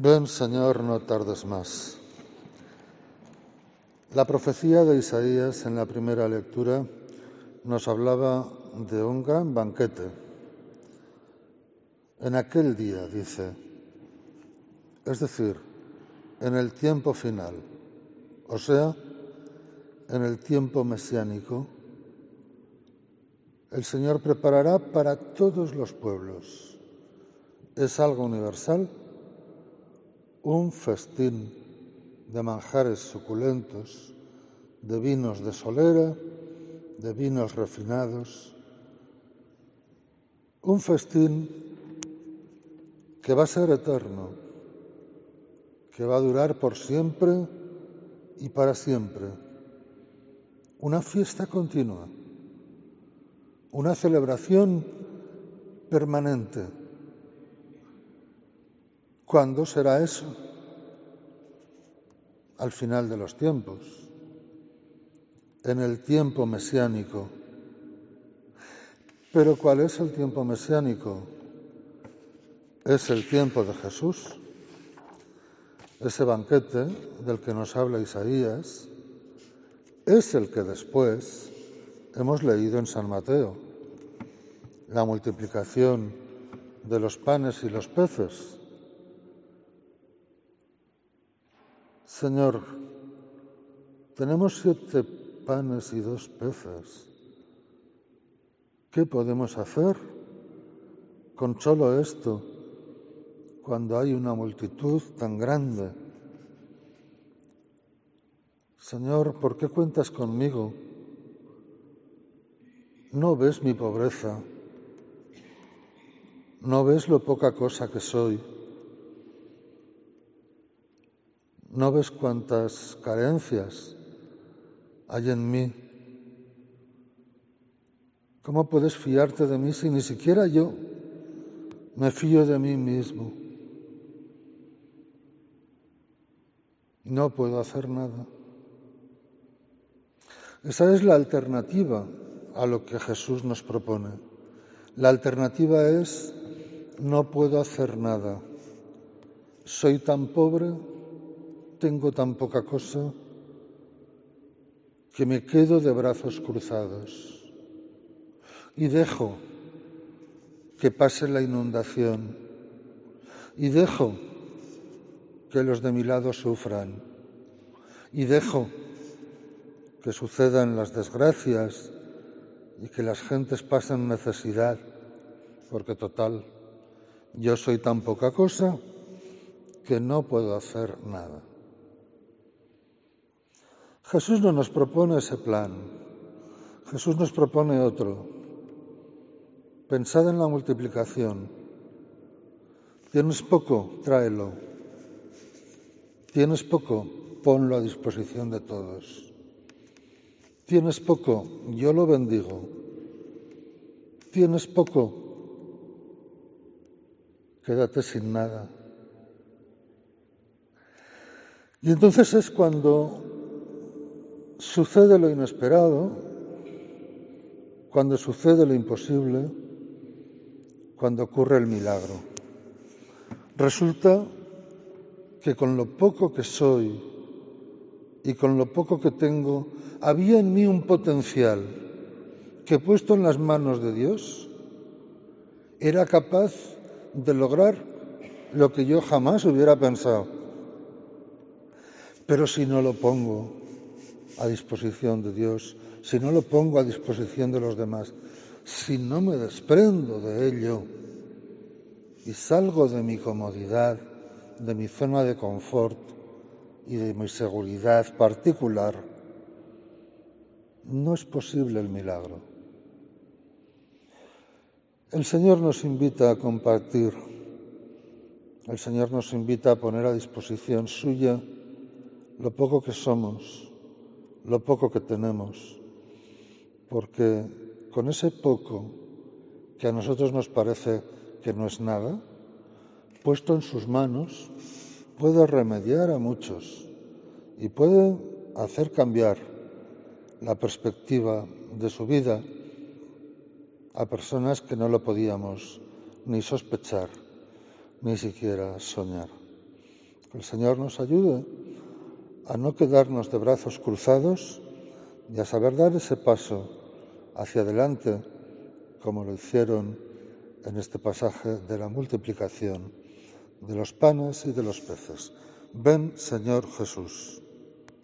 Ven, Señor, no tardes más. La profecía de Isaías en la primera lectura nos hablaba de un gran banquete. En aquel día, dice, es decir, en el tiempo final, o sea, en el tiempo mesiánico, el Señor preparará para todos los pueblos. Es algo universal un festín de manjares suculentos, de vinos de solera, de vinos refinados, un festín que va a ser eterno, que va a durar por siempre y para siempre, una fiesta continua, una celebración permanente ¿Cuándo será eso? Al final de los tiempos, en el tiempo mesiánico. Pero ¿cuál es el tiempo mesiánico? Es el tiempo de Jesús, ese banquete del que nos habla Isaías, es el que después hemos leído en San Mateo, la multiplicación de los panes y los peces Señor, tenemos siete panes y dos peces. ¿Qué podemos hacer con solo esto cuando hay una multitud tan grande? Señor, ¿por qué cuentas conmigo? ¿No ves mi pobreza? ¿No ves lo poca cosa que soy? ¿No ves cuántas carencias hay en mí? ¿Cómo puedes fiarte de mí si ni siquiera yo me fío de mí mismo? No puedo hacer nada. Esa es la alternativa a lo que Jesús nos propone. La alternativa es no puedo hacer nada. Soy tan pobre tengo tan poca cosa que me quedo de brazos cruzados. Y dejo que pase la inundación. Y dejo que los de mi lado sufran. Y dejo que sucedan las desgracias y que las gentes pasen necesidad, porque total, yo soy tan poca cosa que no puedo hacer nada. Jesús no nos propone ese plan. Jesús nos propone otro. Pensad en la multiplicación. Tienes poco, tráelo. Tienes poco, ponlo a disposición de todos. Tienes poco, yo lo bendigo. Tienes poco, quédate sin nada. Y entonces es cuando sucede lo inesperado, cuando sucede lo imposible, cuando ocurre el milagro. Resulta que con lo poco que soy y con lo poco que tengo, había en mí un potencial que puesto en las manos de Dios era capaz de lograr lo que yo jamás hubiera pensado. Pero si no lo pongo a disposición de Dios, si no lo pongo a disposición de los demás, si no me desprendo de ello y salgo de mi comodidad, de mi zona de confort y de mi seguridad particular, no es posible el milagro. El Señor nos invita a compartir, el Señor nos invita a poner a disposición suya lo poco que somos, lo poco que tenemos, porque con ese poco que a nosotros nos parece que no es nada, puesto en sus manos, puede remediar a muchos y puede hacer cambiar la perspectiva de su vida a personas que no lo podíamos ni sospechar, ni siquiera soñar. Que el Señor nos ayude a no quedarnos de brazos cruzados y a saber dar ese paso hacia adelante, como lo hicieron en este pasaje de la multiplicación de los panes y de los peces. Ven, Señor Jesús.